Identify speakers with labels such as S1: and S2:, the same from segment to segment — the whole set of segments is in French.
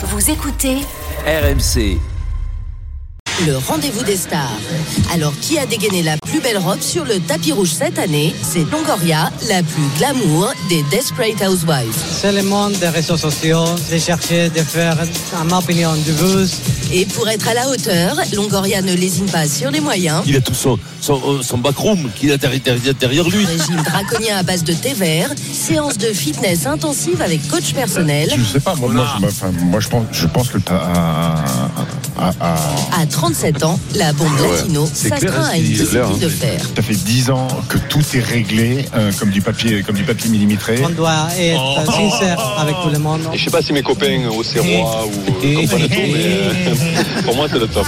S1: Vous écoutez
S2: RMC.
S3: Le rendez-vous des stars. Alors, qui a dégainé la plus belle robe sur le tapis rouge cette année? C'est Longoria, la plus glamour des Desperate Housewives.
S4: C'est le monde des réseaux sociaux, de chercher de faire, à ma opinion, du buzz.
S3: Et pour être à la hauteur, Longoria ne lésine pas sur les moyens.
S5: Il a tout son, son, son backroom qu'il a derrière, derrière lui.
S3: Régime draconien à base de thé vert, séance de fitness intensive avec coach personnel.
S6: Je sais pas, moi, moi, je, enfin, moi, je pense, je pense que t'as. À- à- à-
S3: À 37 ans, la bombe latino s'astreint à une discipline de fer.
S6: Ça fait 10 ans que tout est réglé euh, comme du papier, comme du papier millimétré.
S4: On doit être sincère avec tout le monde.
S7: Et je sais pas si mes copains au Serrois ou euh, comprennent tout, mais euh, pour moi c'est le top.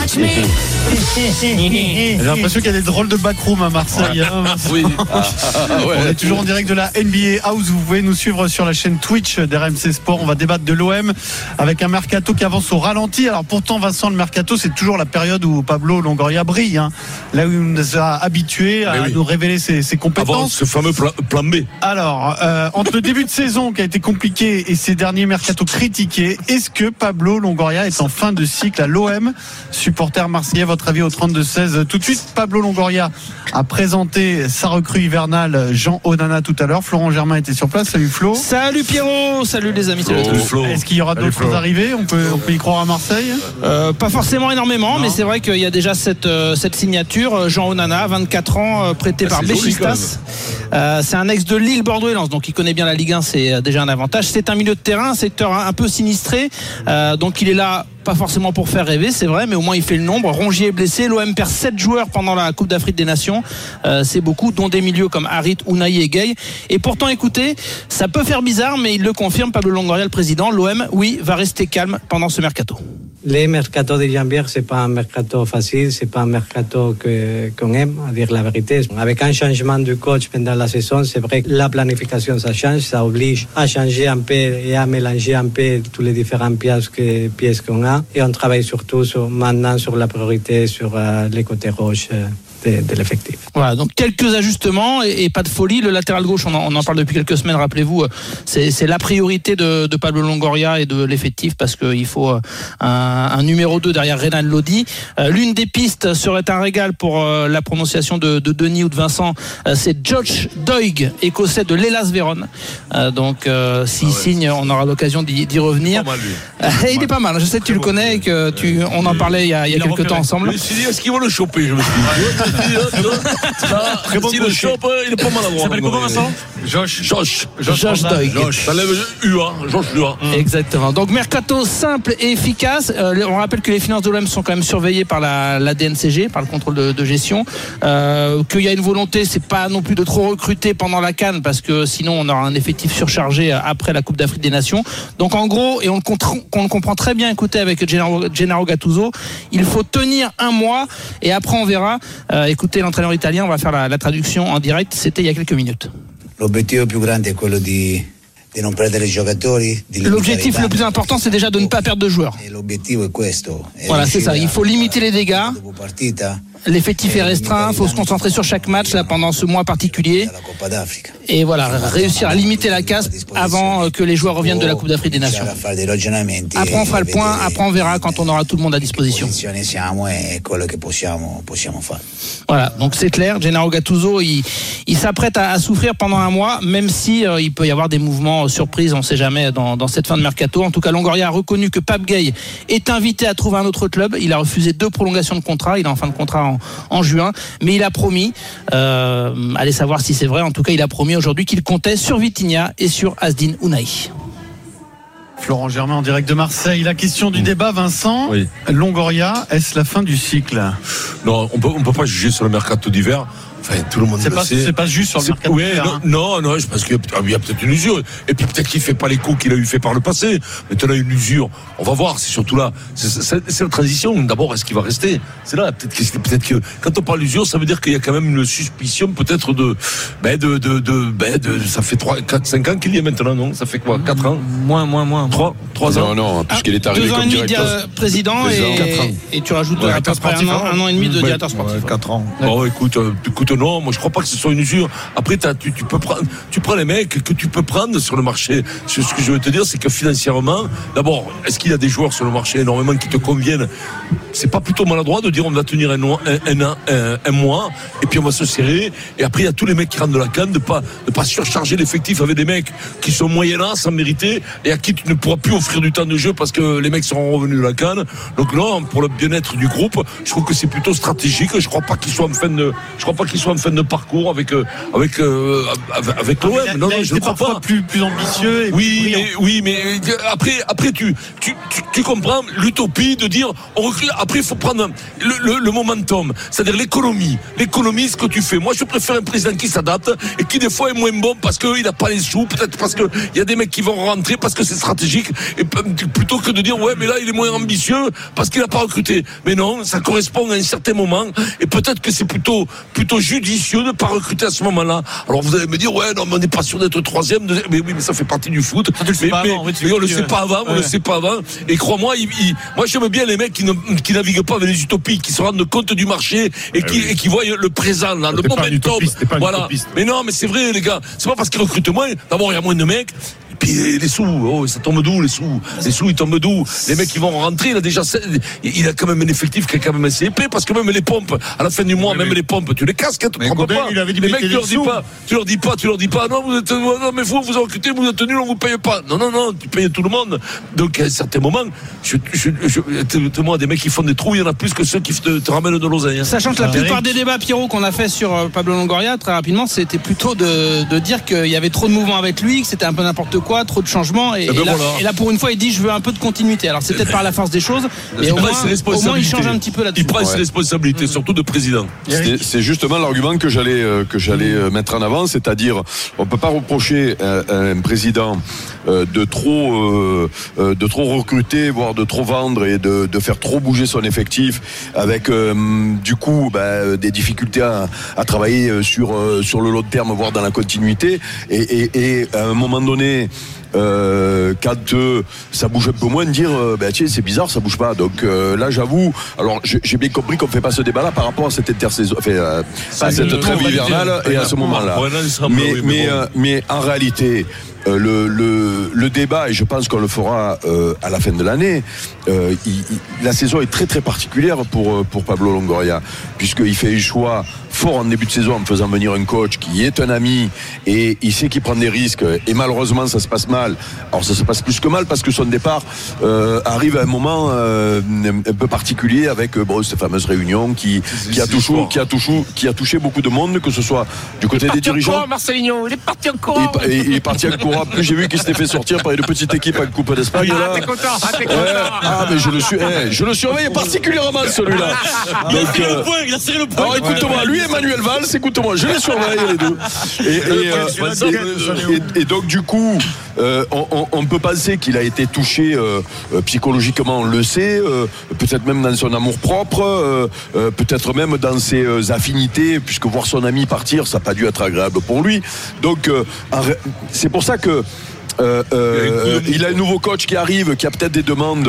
S8: J'ai l'impression qu'il y a des drôles de backroom à Marseille. hein.
S5: Oui. Ah, ah, ouais.
S8: On est toujours en direct de la NBA House. Vous pouvez nous suivre sur la chaîne Twitch d'RMC Sport. On va débattre de l'OM avec un mercato qui avance au ralenti. Alors pourtant, Vincent, le mercato, c'est toujours la période où Pablo Longoria brille. hein. Là où il nous a habitués à
S5: oui.
S8: nous révéler ses, ses
S5: Avant
S8: compétences.
S5: ce fameux plan, plan B.
S8: Alors, euh, entre le début de saison qui a été compliqué et ces derniers mercato critiqués, est-ce que Pablo Longoria est en fin de cycle à l'OM Supporter marseillais, votre avis au 32-16 Tout de suite, Pablo Longoria a présenté sa recrue hivernale Jean Onana tout à l'heure. Florent Germain était sur place. Salut Flo.
S9: Salut Pierrot, salut les amis. salut.
S5: Salut Flo.
S8: Est-ce qu'il y aura d'autres arrivées? On peut, on peut y croire à Marseille?
S9: Euh, pas forcément énormément,
S8: Non.
S9: mais c'est vrai qu'il y a déjà cette, euh, cette signature. euh, Jean Onana, 24 ans, euh, prêté
S5: Ah,
S9: par Béchistas. Euh, c'est un ex de Lille, Bordeaux et Lens, donc il connaît bien la Ligue 1, c'est déjà un avantage. C'est un milieu de terrain, un secteur un un peu sinistré, euh, donc il est là. Pas forcément pour faire rêver, c'est vrai, mais au moins il fait le nombre. Rongier est blessé, l'OM perd 7 joueurs pendant la Coupe d'Afrique des Nations. Euh, c'est beaucoup, dont des milieux comme Harit, Unai et Gay. Et pourtant, écoutez, ça peut faire bizarre, mais il le confirme, Pablo Longoria, le président. L'OM, oui, va rester calme pendant ce mercato.
S4: Les mercato de janvier, c'est pas un mercato facile, c'est pas un mercato que- qu'on aime, à dire la vérité. Avec un changement du coach pendant la saison, c'est vrai que la planification, ça change, ça oblige à changer un peu et à mélanger un peu tous les différentes pièces que- pièces qu'on a. Et on travaille surtout sur, maintenant sur la priorité, sur euh, les côtés roches euh, de, de l'effectif.
S9: Voilà, donc quelques ajustements et, et pas de folie. Le latéral gauche, on en, on en parle depuis quelques semaines, rappelez-vous, euh, c'est la priorité de, de Pablo Longoria et de l'effectif parce qu'il faut euh, un, un numéro 2 derrière Renan Lodi. Euh, L'une des pistes serait un régal pour euh, la prononciation de, de Denis ou de Vincent, euh, c'est Josh Doig, écossais de l'Elas Véron. Euh, donc s'il signe, on aura l'occasion d'y revenir.
S5: Pas mal, lui.
S9: Il est pas mal, je sais que tu le connais et que tu, on en parlait il y a, il y a
S8: Il a
S9: quelques temps ensemble.
S5: Je me suis dit, est-ce qu'ils vont le choper? Je me suis dit,
S8: Très bon
S5: si le chope, il est pas mal à
S8: Il s'appelle comment Vincent?
S6: Josh.
S5: Josh.
S9: Josh. Doig.
S5: Josh. Ça lève UA. Josh UA.
S9: Exactement. Donc mercato simple et efficace. Euh, on rappelle que les finances de l'OM sont quand même surveillées par la, la DNCG, par le contrôle de, de gestion. Euh, Qu'il y a une volonté, c'est pas non plus de trop recruter pendant la Cannes parce que sinon on aura un effectif surchargé euh, après la Coupe d'Afrique des Nations. Donc en gros, et on le, qu'on le comprend très bien, écoutez avec Gennaro, Gennaro Gattuso, il faut tenir un mois et après on verra. Euh, écoutez l'entraîneur italien, on va faire la, traduction en direct. C'était il y a quelques minutes.
S10: L'obiettivo più grande è quello di, di non perdere giocatori,
S9: L'objectif le plus important, c'est déjà de ne pas perdre de joueurs.
S10: E
S9: Voilà, c'est ça. Il faut limiter les dégâts. L'effectif est restreint, il faut se concentrer sur chaque match là pendant ce mois particulier et voilà réussir à limiter la casse avant euh, que les joueurs reviennent de la Coupe d'Afrique des Nations. Après on
S10: e
S9: fera le point, après on verra quand on aura tout le monde à disposition.
S10: e.
S9: Voilà, donc c'est clair. Gennaro Gattuso, il, il s'apprête à, à souffrir pendant un mois, même si euh, il peut y avoir des mouvements euh, surprises, on ne sait jamais dans, dans cette fin de mercato. En tout cas, Longoria a reconnu que Pape Gay est invité à trouver un autre club. Il a refusé deux prolongations de contrat. Il est en fin de contrat en, en juin, mais il a promis. Euh, allez savoir si c'est vrai. En tout cas, il a promis aujourd'hui qu'il comptait sur Vitinha et sur Asdin Unai.
S8: Florent Germain en direct de Marseille. La question du débat, Vincent.
S5: Oui.
S8: Longoria, est-ce la fin du cycle?
S5: Non, on peut, on peut pas juger sur le mercato d'hiver. Enfin, tout le monde
S8: C'est
S5: le
S8: pas,
S5: sait.
S8: c'est pas juste sur le mercato
S5: ouais,
S8: hein.
S5: non, non, je pense qu'il y a, ah, il y a peut-être une usure. Et puis peut-être qu'il fait pas les coups qu'il a eu fait par le passé. Maintenant, une usure. On va voir. C'est surtout là. C'est- la transition. D'abord, est-ce qu'il va rester? C'est là. Peut-être que, peut-être que quand on parle d'usure, ça veut dire qu'il y a quand même une suspicion, peut-être de, ben de, de, de, ben de, ça fait 3, 4, 5 ans qu'il y est maintenant, non? Ça fait quoi? 4 ans?
S9: Moins, moins, moins.
S5: 3, 3 ans?
S7: Non, non, puisqu'il est arrivé
S9: Deux ans et
S7: comme directeur.
S9: euh, président
S7: Président,
S9: et, et tu rajoutes
S7: Ouais,
S9: à peu près un an, un an et demi de directeur sportif.
S6: 4 ans.
S5: Bon, écoute, euh, écoute, écoute, non, moi je crois pas que ce soit une usure. Après, tu, peux prendre, tu prends les mecs que tu peux prendre sur le marché. Ce que je veux te dire, c'est que financièrement, d'abord, est-ce qu'il y a des joueurs sur le marché énormément qui te conviennent? C'est pas plutôt maladroit de dire on va tenir un- un mois, et puis on va se serrer. Et après, il y a tous les mecs qui rentrent de la canne, de pas, de pas surcharger l'effectif avec des mecs qui sont moyennants, sans mériter, et à qui tu ne pourras plus offrir du temps de jeu parce que les mecs seront revenus de la canne. Donc non, pour le bien-être du groupe, je trouve que c'est plutôt stratégique. Je crois pas qu'ils soient en fin de, je crois pas qu'ils soient en fin de parcours avec, euh, avec, euh, avec, avec l'OM.
S8: Il a-
S5: Non,
S8: il
S5: je ne crois pas.
S8: plus, plus ambitieux. Et
S5: Oui,
S8: plus
S5: mais, oui, mais euh, après, après tu, tu, tu, tu comprends l'utopie de dire on recrute. Après, il faut prendre le, le, le momentum, c'est-à-dire l'économie. L'économie, ce que tu fais. Moi, je préfère un président qui s'adapte et qui des fois est moins bon parce qu'il n'a pas les sous, peut-être parce qu'il y a des mecs qui vont rentrer parce que c'est stratégique, et plutôt que de dire ouais, mais là, il est moins ambitieux parce qu'il n'a pas recruté. Mais non, ça correspond à un certain moment et peut-être que c'est plutôt, plutôt judicieux de ne pas recruter à ce moment-là. Alors vous allez me dire ouais, non, mais on n'est pas sûr d'être troisième, deuxième. mais oui, mais ça fait partie du foot.
S8: le sais
S5: mais,
S8: avant,
S5: on le
S8: dis,
S5: sait pas avant, on le sait pas avant. Et crois-moi, moi j'aime bien les mecs qui ne qui naviguent pas avec les utopies, qui se rendent compte du marché et qui, et qui voient le présent, là, le
S6: pas un
S5: momentum. Voilà. Mais non, mais c'est vrai, les gars. C'est pas parce qu'ils recrutent moins. D'abord, il y a moins de mecs. Et puis les sous, oh, ça tombe d'où les sous? Les sous, ils tombent d'où? Les mecs, ils vont rentrer. Il a déjà, il a quand même un effectif qui est quand même assez épais parce que même les pompes, à la fin du mois,
S6: Oui,
S5: même
S6: mais-
S5: les pompes, tu les casses, hein, tu pas?
S6: il avait dit
S5: les mecs, tu leur dis pas, tu leur dis pas, tu leur dis pas, non, vous êtes, non, mais vous, vous recrutez, vous êtes nuls, on vous paye pas. Non, non, non, tu payes tout le monde. Donc, à un certain moment, je, je, je, moi, des mecs qui font des trous, il y en a plus que ceux qui te, te ramènent de l'oseille. hein.
S9: Sachant que la plupart
S8: Eric.
S9: des débats, Pierrot, qu'on a fait sur euh, Pablo Longoria, très rapidement, c'était plutôt de, de dire qu'il y avait trop de mouvements avec lui, que c'était un peu n'importe quoi, trop de changements. Et, et là,
S5: voilà.
S9: et là, pour une fois, il dit je veux un peu de continuité. Alors, c'est peut-être par la force des choses, mais
S5: Il
S9: au moins,
S5: ses
S9: au moins, il change un petit peu là-dessus.
S5: Il prend ses responsabilités, surtout de président.
S1: C'est justement l'argument que j'allais euh, que j'allais euh, mettre en avant, c'est-à-dire on peut pas reprocher euh, à un président de trop euh, euh, de trop recruter, voire de trop vendre et de, de faire trop bouger son effectif, avec euh, du coup bah, des difficultés à, à travailler euh, sur euh, sur le long terme, voire dans la continuité, et, et, et à un moment donné. Euh, quand euh, ça bouge un peu moins, de dire euh, bah, tiens c'est bizarre ça bouge pas. Donc euh, là j'avoue, alors j'ai bien compris qu'on fait pas ce débat là par rapport à cette intersaison, enfin, euh, à cette trêve hivernale et à ce moment-là. Mais euh, mais en réalité. Euh, le, le, le débat, et je pense qu'on le fera euh, à la fin de l'année, euh, la saison est très très particulière pour, pour Pablo Longoria, puisqu'il fait un choix fort en début de saison en faisant venir un coach qui est un ami et il sait qu'il prend des risques et malheureusement ça se passe mal. Alors ça se passe plus que mal parce que son départ arrive à un moment un peu particulier avec bon, cette fameuse réunion qui, qui, a touché,
S5: l'histoire.
S1: qui, a touché, qui a touché beaucoup de monde, que ce soit du côté des dirigeants.
S9: Marcelinho, il est parti en courant.
S1: est- il est parti en courant. Plus j'ai vu qu'il s'était fait sortir par une petite équipe en Coupe d'Espagne. là. Eh, ah, mais je le, suis, eh, je le surveille particulièrement celui-là. Donc, euh,
S5: il a serré le point.
S1: alors écoute-moi, lui Emmanuel Valls, écoute-moi, je les surveille les deux. Et, et, euh, et- et donc du coup, euh, on, peut penser qu'il a été touché euh, euh, psychologiquement, on le sait, peut-être même dans son amour propre, peut-être même dans ses affinités, puisque voir son ami partir, ça n'a pas dû être agréable pour lui. Donc c'est pour ça que euh, euh, il a un nouveau coach qui arrive, qui a peut-être des demandes,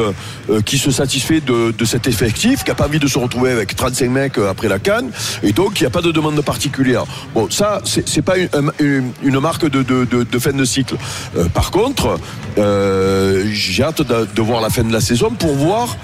S1: euh, qui se satisfait de, de cet effectif, qui n'a pas envie de se retrouver avec 35 mecs après la canne, et donc il n'y a pas de demande particulière. Bon, ça, c'est pas une, une- une marque de, de- de- de fin de cycle. Par contre, j'ai hâte de, voir la fin de la saison pour voir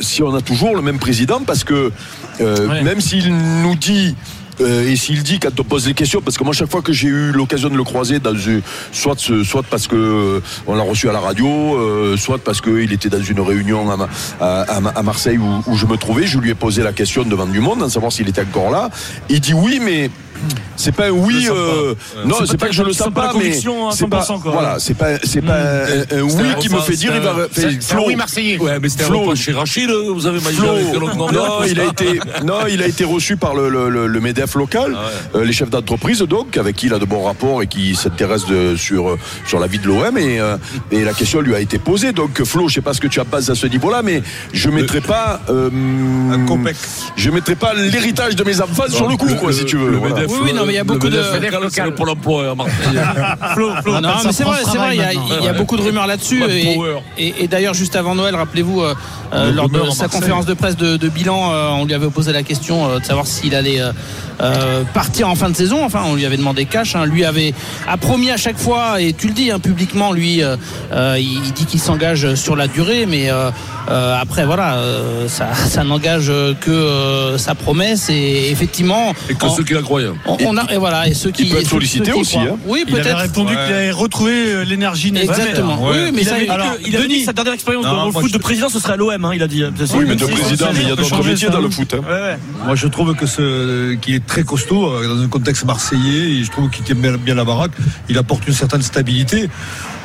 S1: si on a toujours le même président, parce que
S8: Ouais.
S1: même s'il nous dit euh, et s'il dit quand on pose des questions, parce que moi chaque fois que j'ai eu l'occasion de le croiser, dans une- soit, ce- soit parce que euh, on l'a reçu à la radio, euh, soit parce qu'il était dans une réunion à, Ma- à- à- à Marseille où, où je me trouvais, je lui ai posé la question devant du monde, en savoir s'il était encore là. Il dit oui, mais c'est pas un oui. euh, non,
S5: C'est pas
S1: pas que je le sens
S5: pas
S1: mais
S5: à
S1: c'est pas
S5: 100%, quoi.
S1: voilà, c'est pas c'est pas un, un
S5: C'est
S1: oui qui me fait dire il va Flo,
S6: Marseillais.
S5: Ouais, mais c'était un
S1: Flo.
S5: repas chez Rachid, euh, vous avez
S1: non, il a été, non, il a été reçu par le, le, le- le MEDEF local,
S5: Ah
S1: euh, les chefs d'entreprise donc, avec qui il a de bons rapports et qui s'intéresse sur, sur la vie de l'OM et, euh, et la question lui a été posée. Donc Flo, je sais pas ce que tu as pensé à ce niveau-là, mais je mettrai pas, euh, je mettrai pas l'héritage de mes enfants sur le coup, quoi, si tu veux.
S5: Le. MEDEF,
S9: Oui, oui, non, mais il y a beaucoup de-
S5: MEDEF local, c'est le Pôle emploi à Marseille.
S8: Flo, Flo,
S9: non, mais c'est vrai, c'est vrai, il y a,
S8: Travail
S9: il y a beaucoup de rumeurs là-dessus. Et,
S5: power.
S9: et- et d'ailleurs, juste avant Noël, rappelez-vous, euh, euh, lors de sa conférence de presse de, de bilan, euh, on lui avait posé la question euh, de savoir s'il allait partir en fin de saison. Enfin, on lui avait demandé cash. hein. Lui avait a promis à chaque fois, et tu le dis hein, publiquement, lui, il, il dit qu'il s'engage sur la durée, mais après, voilà, euh, ça, ça n'engage que sa promesse. Et effectivement,
S5: Et que
S9: en-
S5: ceux qui la croient.
S9: On, on a, et voilà, et ceux qui
S1: peut être sollicité aussi, hein.
S9: Oui,
S8: Il avait
S9: peut-être.
S8: répondu qu'il avait retrouvé euh, l'énergie nécessaire.
S9: Exactement.
S8: Ouais.
S9: Oui, mais
S8: Il
S9: ça,
S8: avait-
S9: il-
S8: alors,
S2: il a dit
S8: Denis,
S2: sa dernière expérience
S11: Non,
S2: dans le foot
S11: je-
S2: de président, ce serait à l'OM, hein, il a dit.
S1: Oui, mais de président, mais il y a d'autres métiers dans le foot. hein.
S2: Ouais, ouais.
S11: Moi, je trouve que ce, qu'il est très costaud euh, dans un contexte marseillais. Et je trouve qu'il tient bien la baraque. Il apporte une certaine stabilité.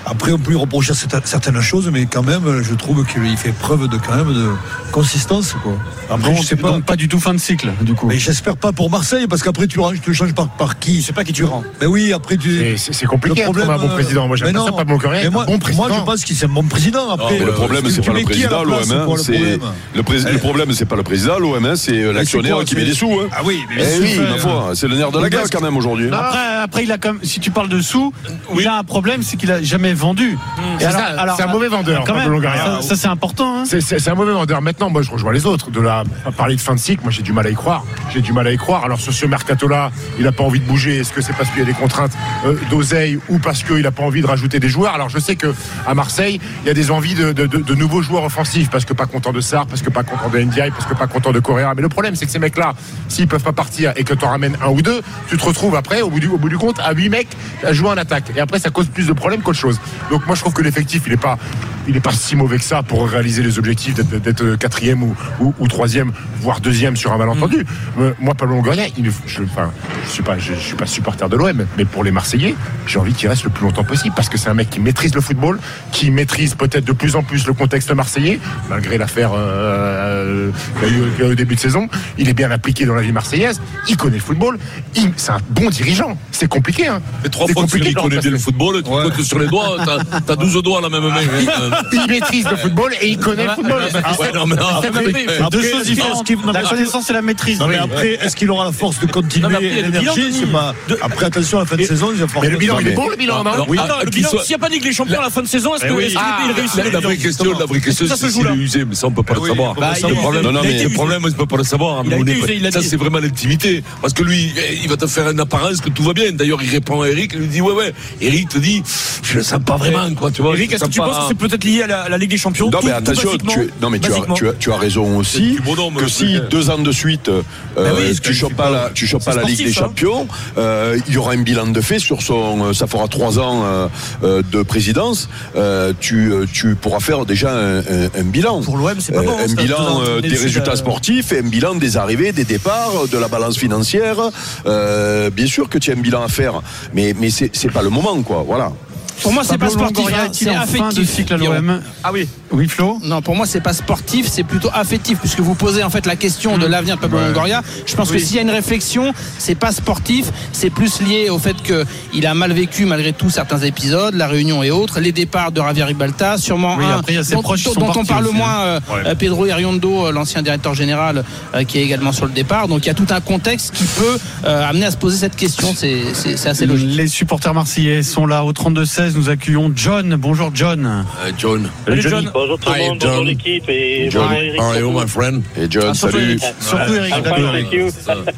S11: Après, on peut lui reprocher certaines- choses, mais quand même, je trouve qu'il fait preuve de quand même de consistance. Quoi. Après,
S8: donc,
S11: je sais pas.
S8: donc pas du tout fin de cycle, du coup.
S11: Mais j'espère pas pour Marseille, parce qu'après tu, tu le changes par, par qui?
S2: Je sais pas qui tu rends.
S11: Mais oui, après tu.
S12: C'est- compliqué
S11: Le
S12: trouver un bon président. Moi, j'aime pas
S11: non.
S12: ça, pas rien.
S11: Mais moi,
S12: bon président.
S11: moi, je pense qu'il c'est un bon président. Après,
S1: Mais le problème, c'est pas le président, l'OM.
S11: le
S1: C'est
S11: problème?
S1: le, pré- le problème, c'est pas le président, l'OM, c'est l'actionnaire qui met des sous. hein.
S11: Ah oui, mais
S1: Eh oui,
S11: sûr.
S1: ma foi, c'est le nerf de la guerre quand même aujourd'hui.
S8: Après, après, il a comme, si tu parles de sous, il a un problème, c'est qu'il a jamais vendu. Et
S12: C'est un mauvais vendeur,
S8: Quand
S12: Pablo
S8: même,
S12: Longoria.
S8: ça, ça, c'est important. Hein.
S12: C'est- un mauvais vendeur. Maintenant, moi, je rejoins les autres. De la à parler de fin de cycle, moi, j'ai du mal à y croire. J'ai du mal à y croire. Alors, sur ce mercato-là, il n'a pas envie de bouger. Est-ce que c'est parce qu'il y a des contraintes euh, d'oseille ou parce qu'il n'a pas envie de rajouter des joueurs? Alors, je sais que à Marseille, il y a des envies de, de- de- de nouveaux joueurs offensifs parce que pas content de Sarr, parce que pas content de NDI, parce que pas content de Correa. Mais le problème, c'est que ces mecs-là, s'ils peuvent pas partir et que tu en ramènes un ou deux, tu te retrouves après, au bout du, au bout du compte, à huit mecs à jouer en attaque. Et après, ça cause plus de problèmes qu'autre chose. Donc, moi, je trouve que l'effectif, il est pas, il est pas si mauvais que ça pour réaliser les objectifs d'être- d'être quatrième ou, ou, ou troisième, voire deuxième sur un malentendu. Euh, Moi, Pablo Longoria, il, je, enfin, je suis pas, je, je suis pas supporter de l'OM, mais pour les Marseillais, j'ai envie qu'il reste le plus longtemps possible parce que c'est un mec qui maîtrise le football, qui maîtrise peut-être de plus en plus le contexte marseillais, malgré l'affaire euh, qu'il y a eu- qu'il y a eu au début de saison. Il est bien appliqué dans la vie marseillaise. Il connaît le football. Il- C'est un bon dirigeant. C'est compliqué. Hein.
S5: Et trois
S12: C'est
S5: fois que
S12: compliqué
S5: il
S12: de
S5: connaît bien le football, tu comptes sur les doigts, t'as- t'as 12 doigts à la même main. hein.
S12: Il maîtrise le football et il connaît le football.
S8: Deux choses différentes. La connaissance et la maîtrise.
S11: Non, mais après, est-ce qu'il aura la force de continuer l'énergie
S2: bilan,
S11: C'est pas- Après, attention, à la fin de saison, il va falloir.
S12: Mais le bilan, il est bon, le bilan,
S5: Alors,
S2: Oui,
S5: ah,
S2: le bilan, s'il n'y a pas de Ligue des Champions à la fin de saison, est-ce
S5: Eh
S2: que
S5: oui.
S2: est-ce qu'il
S5: Ah,
S2: réussit
S5: la,
S2: le
S5: la vraie question, la vraie question,
S2: Ça
S5: c'est
S2: se joue
S5: s'il est usé, mais ça on peut pas
S11: Ah
S5: le savoir. le problème,
S2: Non, non,
S5: le
S2: mais-
S5: problème, on peut pas le savoir. Ça c'est vraiment l'intimité, parce que lui, il va te faire une apparence que tout va bien. D'ailleurs, il répond à Eric, il lui dit ouais ouais. Eric te dit, je le sens pas vraiment, quoi. Tu vois.
S2: Eric, est-ce que tu penses que c'est peut-être lié à la, la Ligue des Champions
S1: Non
S2: tout-
S1: mais attention, tu, es- non mais tu as,
S2: Basiquement.
S1: tu as, tu as raison aussi
S5: bonhomme,
S1: que si deux ans de suite euh,
S11: oui, c'est
S1: tu chopes pas la, tu chopes pas la Ligue
S2: sportif,
S1: des
S2: ça.
S1: Champions, euh, il y aura un bilan de fait sur son, euh, ça fera trois ans euh, de présidence, tu, tu pourras faire déjà un, un- un bilan.
S2: Pour l'OM, c'est pas bon.
S1: Un bilan des résultats sportifs et un bilan des arrivées, des départs, de la balance financière. Euh, bien sûr que tu as un bilan à faire, mais, mais c'est pas le moment, quoi. Voilà.
S9: Pour moi, c'est pas sportif, hein, c'est
S8: en fin de
S9: affectif.
S8: cycle à
S9: Pierrot.
S8: l'OM
S2: Ah oui.
S8: Oui, Flo
S9: Non, pour moi, c'est pas sportif, c'est plutôt affectif, puisque vous posez en fait la question de l'avenir de Pablo Longoria. Je pense que s'il y a une réflexion, c'est pas sportif, c'est plus lié au fait qu'il a mal vécu malgré tout certains épisodes, la réunion et autres, les départs de Javier Ribalta, sûrement
S8: Oui,
S9: un
S8: après, il y a ses
S9: dont,
S8: proches qui
S9: dont-
S8: sont
S9: dont on parle
S8: aussi,
S9: moins, euh, euh, Pedro Iriondo, euh, l'ancien directeur général, euh, qui est également sur le départ. Donc il y a tout un contexte qui peut euh, amener à se poser cette question. C'est assez logique.
S8: Les supporters marseillais sont là au 32-16. Nous accueillons John. Bonjour John.
S5: Euh, John.
S2: Salut, John.
S7: Bonjour tout le monde, bonjour
S5: John.
S7: l'équipe et
S1: John.
S7: bonjour Eric.
S5: How are you, my friend?
S1: Et John,
S8: Ah, surtout
S1: salut.
S8: Eric. Surtout Eric.
S7: You.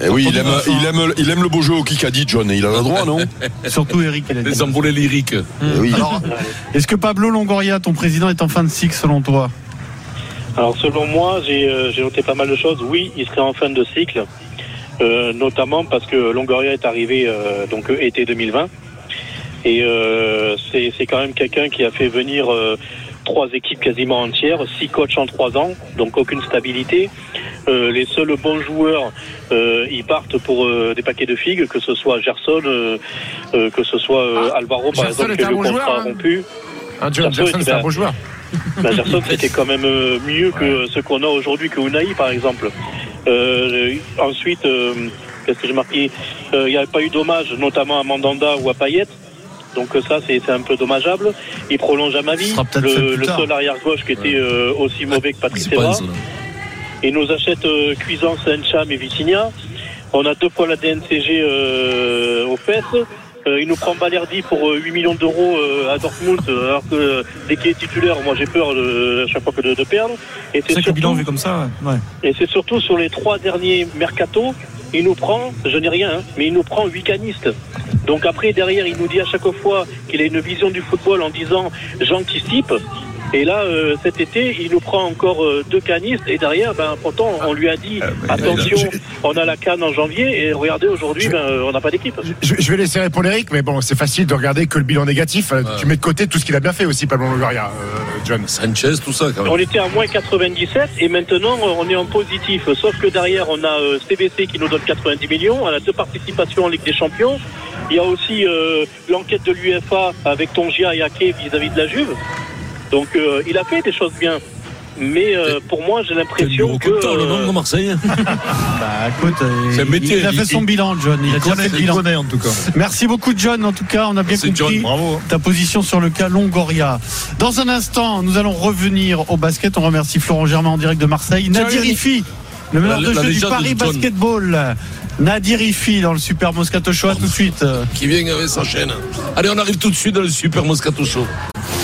S1: Eh oui, il aime, il aime, il aime le beau jeu au Kikadi, John. Et il a le droit, non
S8: Surtout Eric. il a dit.
S5: Les envolées lyriques.
S1: Eh oui.
S8: Est-ce que Pablo Longoria, ton président, est en fin de cycle selon toi?
S7: Alors selon moi, j'ai euh, j'ai noté pas mal de choses. Oui, il serait en fin de cycle, euh, notamment parce que Longoria est arrivé euh, donc été 2020 et euh, c'est c'est quand même quelqu'un qui a fait venir euh, trois équipes quasiment entières, six coachs en trois ans, donc aucune stabilité. Euh, les seuls bons joueurs, euh, ils partent pour euh, des paquets de figues, que ce soit Gerson, euh, euh, que ce soit euh, Alvaro par
S12: Gerson
S7: exemple, a le
S12: bon
S7: contrat
S12: joueur, hein.
S7: rompu.
S12: John
S7: Gerson,
S12: Gerson, c'est
S7: ben,
S12: un beau joueur.
S7: Ben, Gerson, c'était quand même euh, mieux que ce qu'on a aujourd'hui que Unai, par exemple. Euh, ensuite, euh, qu'est-ce que j'ai marqué? Euh, Il n'y a pas eu d'hommage, notamment à Mandanda ou à Payet. Donc euh, ça, c'est un peu dommageable. Il prolonge à
S8: fait
S7: le, le seul arrière-gauche qui était euh, aussi mauvais que Patrick
S5: ça.
S7: Et nous achète euh, Cuisance, Encham et Vitinha. On a deux fois la DNCG euh, aux fesses. Euh, il nous prend Balerdi pour euh, 8 millions d'euros euh, à Dortmund, euh, alors que dès qu'il est titulaire, moi j'ai peur de, à chaque fois que de, de perdre. Et
S2: C'est le bilan vu comme ça, ouais.
S7: et c'est surtout sur les trois derniers mercato, il nous prend, je n'ai rien, hein, mais il nous prend huit canistes. Donc après, derrière, il nous dit à chaque fois qu'il a une vision du football en disant j'anticipe. Et là, euh, cet été, il nous prend encore euh, deux canistes. Et derrière, ben, pourtant, on lui a dit attention, on a la canne en janvier. Et regardez, aujourd'hui, ben, euh, on n'a pas d'équipe.
S12: Je, je vais laisser répondre Eric, mais bon, c'est facile de regarder que le bilan négatif. Tu mets de côté tout ce qu'il a bien fait aussi, Pablo Longoria, euh, John.
S5: Sanchez, tout ça, quand même.
S7: On était à moins 97 et maintenant euh, on est en positif. Sauf que derrière on a euh, CBC qui nous donne 90 millions, on a deux participations en Ligue des Champions. Il y a aussi euh, l'enquête de l'UFA avec Tongia et Ake vis-à-vis de la Juve. Donc euh, il a fait des choses bien. Mais euh, pour moi j'ai l'impression que...
S5: Le nom de Marseille.
S8: Bah, écoute,
S5: C'est un
S8: il-
S5: métier.
S8: il a fait son
S5: Il-
S8: bilan, John. Il, a déjà fait le
S11: Il
S8: bilan.
S11: connaît en tout cas.
S8: Merci beaucoup, John. En tout cas, on a bien compris
S5: John, bravo.
S8: ta position sur le cas Longoria. Dans un instant, nous allons revenir au basket. On remercie Florent Germain en direct de Marseille. Nadir Rifi, le meneur
S5: La-
S8: de
S5: la
S8: jeu du Paris. Basketball. Nadir Rifi dans le Super Moscato Show. À tout de suite.
S5: Qui vient avec sa chaîne. Allez, on arrive tout de suite dans le Super Moscato Show.